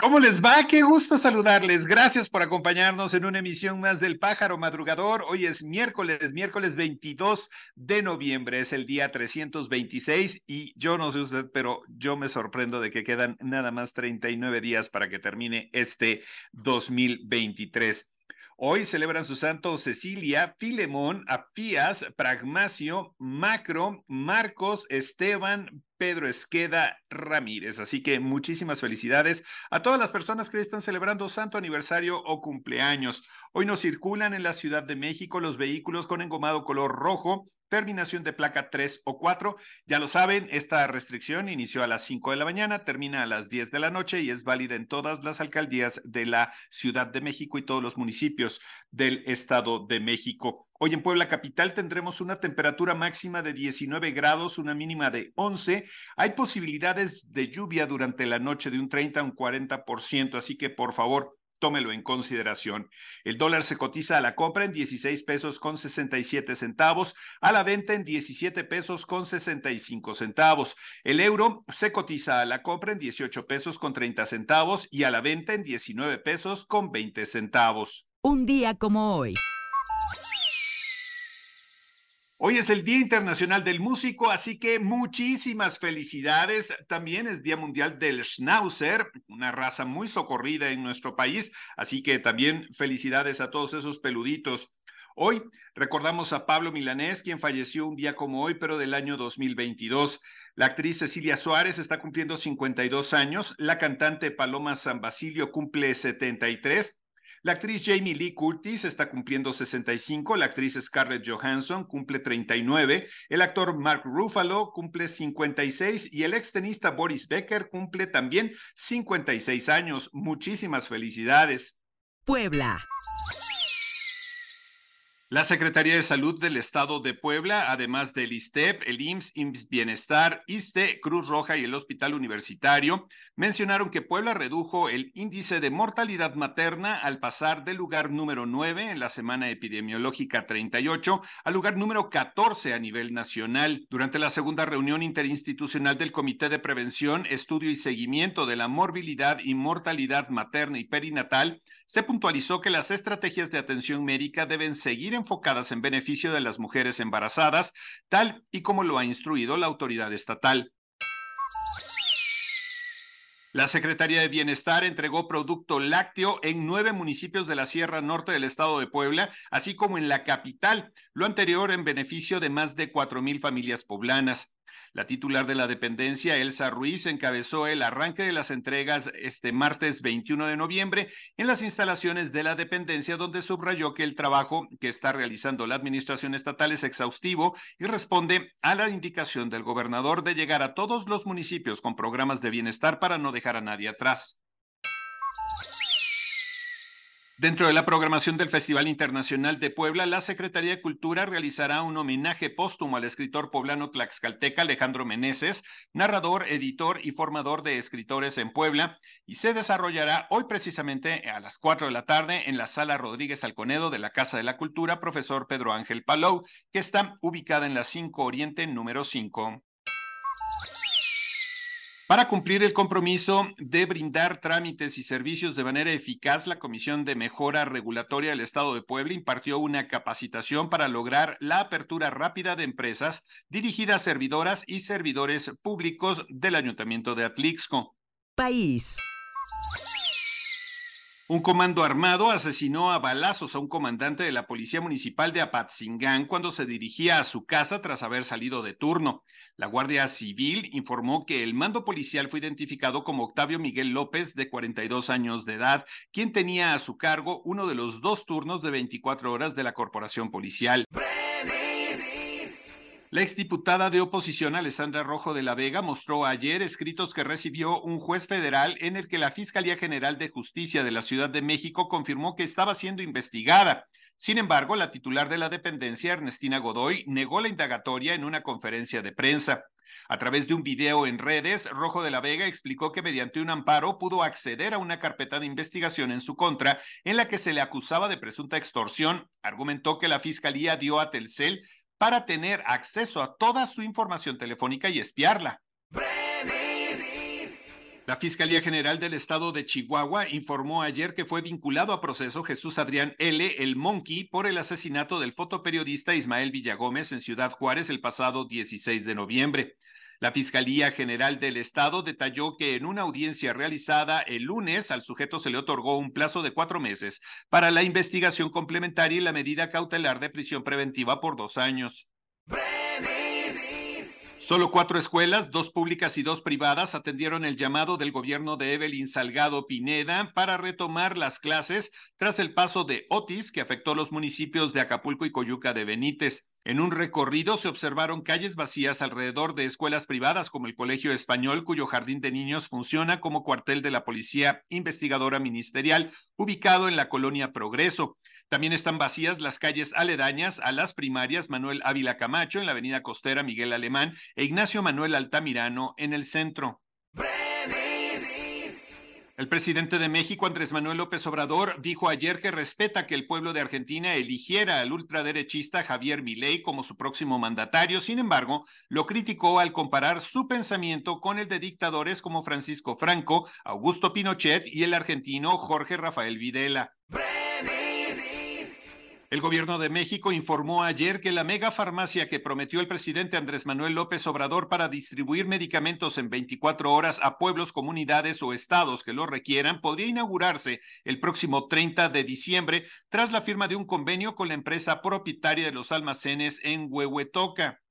¿Cómo les va? Qué gusto saludarles. Gracias por acompañarnos en una emisión más del Pájaro Madrugador. Hoy es miércoles, miércoles 22 de noviembre. Es el día 326 y yo no sé usted, pero yo me sorprendo de que quedan nada más 39 días para que termine este 2023. Hoy celebran su santo Cecilia, Filemón, Apías, Pragmacio, Macro, Marcos, Esteban, Pedro Esqueda Ramírez. Así que muchísimas felicidades a todas las personas que están celebrando santo aniversario o cumpleaños. Hoy nos circulan en la Ciudad de México los vehículos con engomado color rojo terminación de placa 3 o 4. Ya lo saben, esta restricción inició a las 5 de la mañana, termina a las 10 de la noche y es válida en todas las alcaldías de la Ciudad de México y todos los municipios del Estado de México. Hoy en Puebla Capital tendremos una temperatura máxima de 19 grados, una mínima de 11. Hay posibilidades de lluvia durante la noche de un 30 a un 40%, así que por favor, tómelo en consideración. El dólar se cotiza a la compra en 16 pesos con 67 centavos, a la venta en 17 pesos con 65 centavos. El euro se cotiza a la compra en 18 pesos con 30 centavos y a la venta en 19 pesos con 20 centavos. Un día como hoy. Hoy es el Día Internacional del Músico, así que muchísimas felicidades. También es Día Mundial del Schnauzer, una raza muy socorrida en nuestro país, así que también felicidades a todos esos peluditos. Hoy recordamos a Pablo Milanés, quien falleció un día como hoy, pero del año 2022. La actriz Cecilia Suárez está cumpliendo 52 años, la cantante Paloma San Basilio cumple 73. La actriz Jamie Lee Curtis está cumpliendo 65, la actriz Scarlett Johansson cumple 39, el actor Mark Ruffalo cumple 56 y el extenista Boris Becker cumple también 56 años. Muchísimas felicidades. Puebla. La Secretaría de Salud del Estado de Puebla, además del ISTEP, el IMSS, IMSS Bienestar, ISTE, Cruz Roja y el Hospital Universitario, mencionaron que Puebla redujo el índice de mortalidad materna al pasar del lugar número 9 en la semana epidemiológica 38 al lugar número 14 a nivel nacional. Durante la segunda reunión interinstitucional del Comité de Prevención, Estudio y Seguimiento de la Morbilidad y Mortalidad Materna y Perinatal, se puntualizó que las estrategias de atención médica deben seguir enfocadas en beneficio de las mujeres embarazadas, tal y como lo ha instruido la autoridad estatal. La Secretaría de Bienestar entregó producto lácteo en nueve municipios de la Sierra Norte del estado de Puebla, así como en la capital, lo anterior en beneficio de más de cuatro mil familias poblanas. La titular de la dependencia, Elsa Ruiz, encabezó el arranque de las entregas este martes 21 de noviembre en las instalaciones de la dependencia, donde subrayó que el trabajo que está realizando la administración estatal es exhaustivo y responde a la indicación del gobernador de llegar a todos los municipios con programas de bienestar para no dejar a nadie atrás. Dentro de la programación del Festival Internacional de Puebla, la Secretaría de Cultura realizará un homenaje póstumo al escritor poblano tlaxcalteca Alejandro Meneses, narrador, editor y formador de escritores en Puebla, y se desarrollará hoy precisamente a las 4 de la tarde en la Sala Rodríguez Alconedo de la Casa de la Cultura, profesor Pedro Ángel Palou, que está ubicada en la 5 Oriente número 5. Para cumplir el compromiso de brindar trámites y servicios de manera eficaz, la Comisión de Mejora Regulatoria del Estado de Puebla impartió una capacitación para lograr la apertura rápida de empresas dirigidas a servidoras y servidores públicos del Ayuntamiento de Atlixco. País. Un comando armado asesinó a balazos a un comandante de la Policía Municipal de Apatzingán cuando se dirigía a su casa tras haber salido de turno. La Guardia Civil informó que el mando policial fue identificado como Octavio Miguel López, de 42 años de edad, quien tenía a su cargo uno de los dos turnos de 24 horas de la Corporación Policial. La exdiputada de oposición Alessandra Rojo de la Vega mostró ayer escritos que recibió un juez federal en el que la Fiscalía General de Justicia de la Ciudad de México confirmó que estaba siendo investigada. Sin embargo, la titular de la dependencia, Ernestina Godoy, negó la indagatoria en una conferencia de prensa. A través de un video en redes, Rojo de la Vega explicó que mediante un amparo pudo acceder a una carpeta de investigación en su contra en la que se le acusaba de presunta extorsión. Argumentó que la fiscalía dio a Telcel para tener acceso a toda su información telefónica y espiarla. La Fiscalía General del Estado de Chihuahua informó ayer que fue vinculado a proceso Jesús Adrián L., el Monkey, por el asesinato del fotoperiodista Ismael Villagómez en Ciudad Juárez el pasado 16 de noviembre. La Fiscalía General del Estado detalló que en una audiencia realizada el lunes al sujeto se le otorgó un plazo de cuatro meses para la investigación complementaria y la medida cautelar de prisión preventiva por dos años. Solo cuatro escuelas, dos públicas y dos privadas, atendieron el llamado del gobierno de Evelyn Salgado Pineda para retomar las clases tras el paso de Otis que afectó los municipios de Acapulco y Coyuca de Benítez. En un recorrido se observaron calles vacías alrededor de escuelas privadas como el Colegio Español, cuyo jardín de niños funciona como cuartel de la Policía Investigadora Ministerial, ubicado en la colonia Progreso. También están vacías las calles aledañas a las primarias Manuel Ávila Camacho en la avenida costera Miguel Alemán e Ignacio Manuel Altamirano en el centro. El presidente de México, Andrés Manuel López Obrador, dijo ayer que respeta que el pueblo de Argentina eligiera al ultraderechista Javier Milei como su próximo mandatario. Sin embargo, lo criticó al comparar su pensamiento con el de dictadores como Francisco Franco, Augusto Pinochet y el argentino Jorge Rafael Videla. El gobierno de México informó ayer que la megafarmacia que prometió el presidente Andrés Manuel López Obrador para distribuir medicamentos en 24 horas a pueblos, comunidades o estados que lo requieran podría inaugurarse el próximo 30 de diciembre tras la firma de un convenio con la empresa propietaria de los almacenes en Huehuetoca.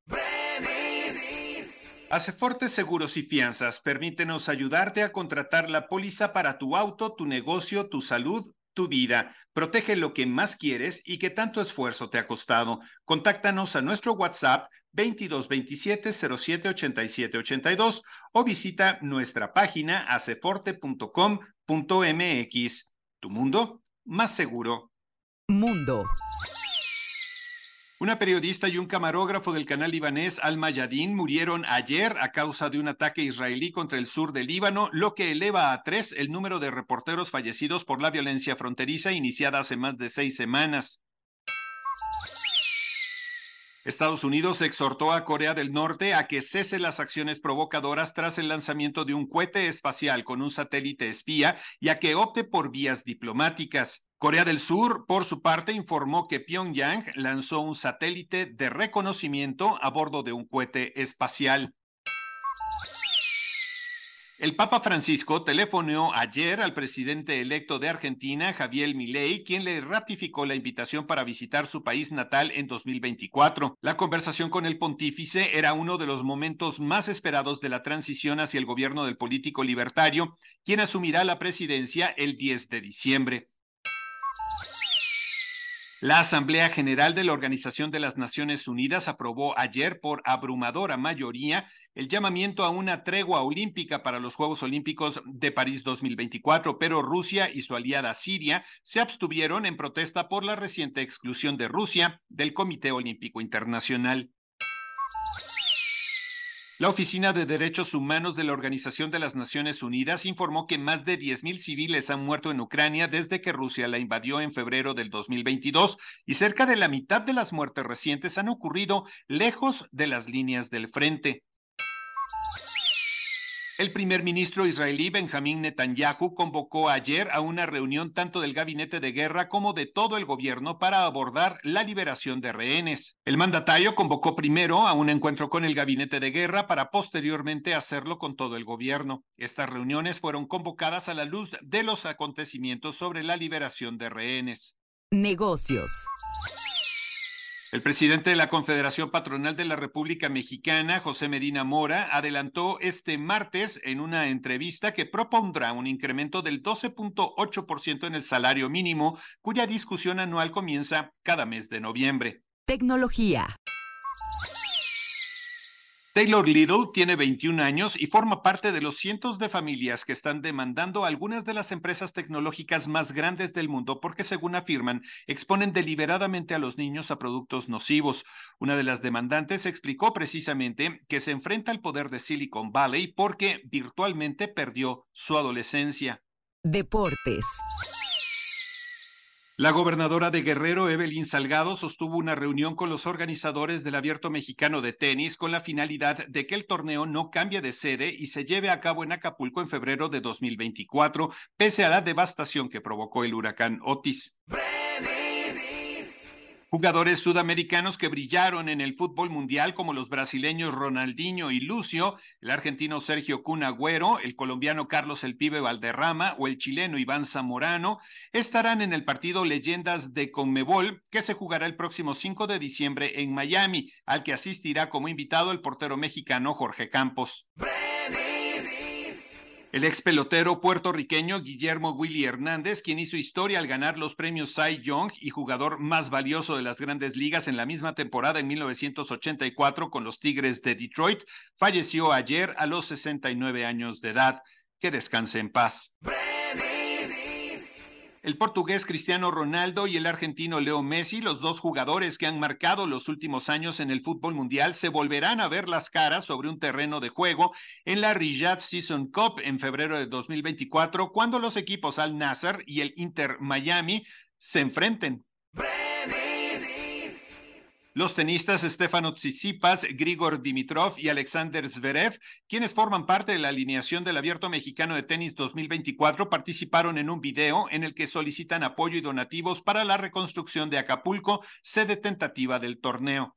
Fortes Seguros y Fianzas, permítenos ayudarte a contratar la póliza para tu auto, tu negocio, tu salud tu vida. Protege lo que más quieres y que tanto esfuerzo te ha costado. Contáctanos a nuestro WhatsApp 2227 07 87 82 o visita nuestra página aceforte.com.mx. Tu mundo más seguro. Mundo. Una periodista y un camarógrafo del canal libanés Al Mayadin murieron ayer a causa de un ataque israelí contra el sur del Líbano, lo que eleva a tres el número de reporteros fallecidos por la violencia fronteriza iniciada hace más de seis semanas. Estados Unidos exhortó a Corea del Norte a que cese las acciones provocadoras tras el lanzamiento de un cohete espacial con un satélite espía y a que opte por vías diplomáticas. Corea del Sur, por su parte, informó que Pyongyang lanzó un satélite de reconocimiento a bordo de un cohete espacial. El Papa Francisco telefoneó ayer al presidente electo de Argentina, Javier Milei, quien le ratificó la invitación para visitar su país natal en 2024. La conversación con el pontífice era uno de los momentos más esperados de la transición hacia el gobierno del político libertario, quien asumirá la presidencia el 10 de diciembre. La Asamblea General de la Organización de las Naciones Unidas aprobó ayer por abrumadora mayoría el llamamiento a una tregua olímpica para los Juegos Olímpicos de París 2024, pero Rusia y su aliada Siria se abstuvieron en protesta por la reciente exclusión de Rusia del Comité Olímpico Internacional. La Oficina de Derechos Humanos de la Organización de las Naciones Unidas informó que más de 10.000 civiles han muerto en Ucrania desde que Rusia la invadió en febrero del 2022 y cerca de la mitad de las muertes recientes han ocurrido lejos de las líneas del frente. El primer ministro israelí Benjamín Netanyahu convocó ayer a una reunión tanto del gabinete de guerra como de todo el gobierno para abordar la liberación de rehenes. El mandatario convocó primero a un encuentro con el gabinete de guerra para posteriormente hacerlo con todo el gobierno. Estas reuniones fueron convocadas a la luz de los acontecimientos sobre la liberación de rehenes. Negocios. El presidente de la Confederación Patronal de la República Mexicana, José Medina Mora, adelantó este martes en una entrevista que propondrá un incremento del 12.8% en el salario mínimo, cuya discusión anual comienza cada mes de noviembre. Tecnología. Taylor Little tiene 21 años y forma parte de los cientos de familias que están demandando a algunas de las empresas tecnológicas más grandes del mundo porque, según afirman, exponen deliberadamente a los niños a productos nocivos. Una de las demandantes explicó precisamente que se enfrenta al poder de Silicon Valley porque virtualmente perdió su adolescencia. Deportes. La gobernadora de Guerrero, Evelyn Salgado, sostuvo una reunión con los organizadores del Abierto Mexicano de Tenis con la finalidad de que el torneo no cambie de sede y se lleve a cabo en Acapulco en febrero de 2024, pese a la devastación que provocó el huracán Otis. Jugadores sudamericanos que brillaron en el fútbol mundial como los brasileños Ronaldinho y Lucio, el argentino Sergio Cunagüero, el colombiano Carlos El Pibe Valderrama o el chileno Iván Zamorano, estarán en el partido Leyendas de Conmebol que se jugará el próximo 5 de diciembre en Miami, al que asistirá como invitado el portero mexicano Jorge Campos. El ex pelotero puertorriqueño Guillermo Willy Hernández, quien hizo historia al ganar los premios Cy Young y jugador más valioso de las grandes ligas en la misma temporada en 1984 con los Tigres de Detroit, falleció ayer a los 69 años de edad. Que descanse en paz el portugués Cristiano Ronaldo y el argentino Leo Messi, los dos jugadores que han marcado los últimos años en el fútbol mundial, se volverán a ver las caras sobre un terreno de juego en la Riyadh Season Cup en febrero de 2024, cuando los equipos Al Nasser y el Inter Miami se enfrenten. Los tenistas Stefano Tsitsipas, Grigor Dimitrov y Alexander Zverev, quienes forman parte de la alineación del Abierto Mexicano de Tenis 2024, participaron en un video en el que solicitan apoyo y donativos para la reconstrucción de Acapulco, sede tentativa del torneo.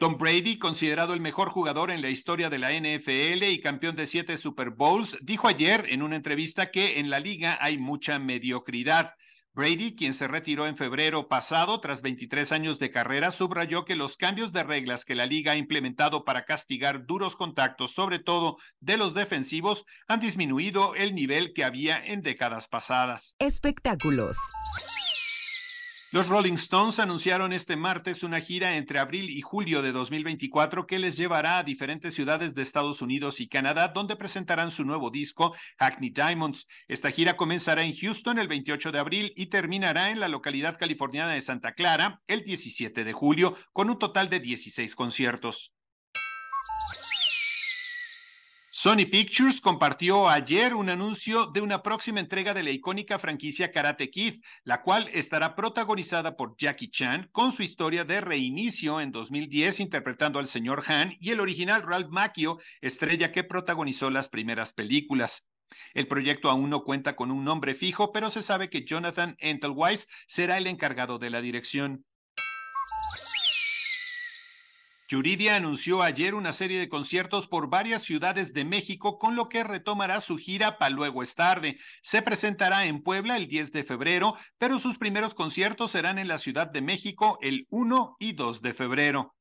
Tom Brady, considerado el mejor jugador en la historia de la NFL y campeón de siete Super Bowls, dijo ayer en una entrevista que en la liga hay mucha mediocridad. Brady, quien se retiró en febrero pasado tras 23 años de carrera, subrayó que los cambios de reglas que la liga ha implementado para castigar duros contactos, sobre todo de los defensivos, han disminuido el nivel que había en décadas pasadas. Espectáculos. Los Rolling Stones anunciaron este martes una gira entre abril y julio de 2024 que les llevará a diferentes ciudades de Estados Unidos y Canadá, donde presentarán su nuevo disco, Hackney Diamonds. Esta gira comenzará en Houston el 28 de abril y terminará en la localidad californiana de Santa Clara el 17 de julio, con un total de 16 conciertos. Sony Pictures compartió ayer un anuncio de una próxima entrega de la icónica franquicia Karate Kid, la cual estará protagonizada por Jackie Chan con su historia de reinicio en 2010 interpretando al señor Han y el original Ralph Macchio, estrella que protagonizó las primeras películas. El proyecto aún no cuenta con un nombre fijo, pero se sabe que Jonathan Entelwise será el encargado de la dirección. Yuridia anunció ayer una serie de conciertos por varias ciudades de México, con lo que retomará su gira para luego es tarde. Se presentará en Puebla el 10 de febrero, pero sus primeros conciertos serán en la Ciudad de México el 1 y 2 de febrero.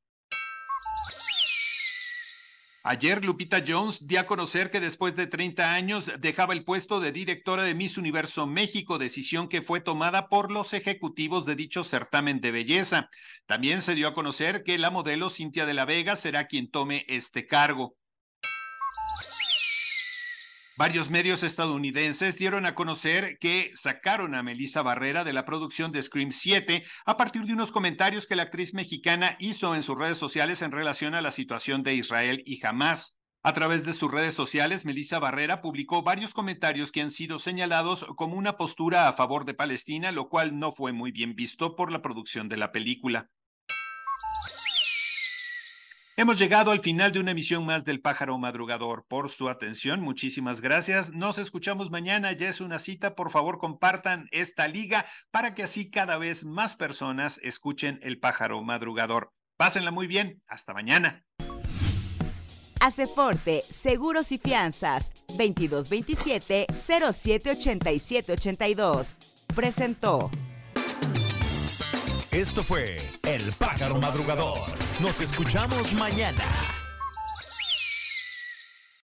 Ayer Lupita Jones dio a conocer que después de 30 años dejaba el puesto de directora de Miss Universo México, decisión que fue tomada por los ejecutivos de dicho certamen de belleza. También se dio a conocer que la modelo Cintia de la Vega será quien tome este cargo. Varios medios estadounidenses dieron a conocer que sacaron a Melissa Barrera de la producción de Scream 7 a partir de unos comentarios que la actriz mexicana hizo en sus redes sociales en relación a la situación de Israel y Hamas. A través de sus redes sociales, Melissa Barrera publicó varios comentarios que han sido señalados como una postura a favor de Palestina, lo cual no fue muy bien visto por la producción de la película. Hemos llegado al final de una emisión más del Pájaro Madrugador. Por su atención, muchísimas gracias. Nos escuchamos mañana. Ya es una cita. Por favor, compartan esta liga para que así cada vez más personas escuchen el Pájaro Madrugador. Pásenla muy bien. Hasta mañana. Aceforte, Seguros y Fianzas, 2227-078782. Presentó. Esto fue El Pájaro Madrugador. Nos escuchamos mañana.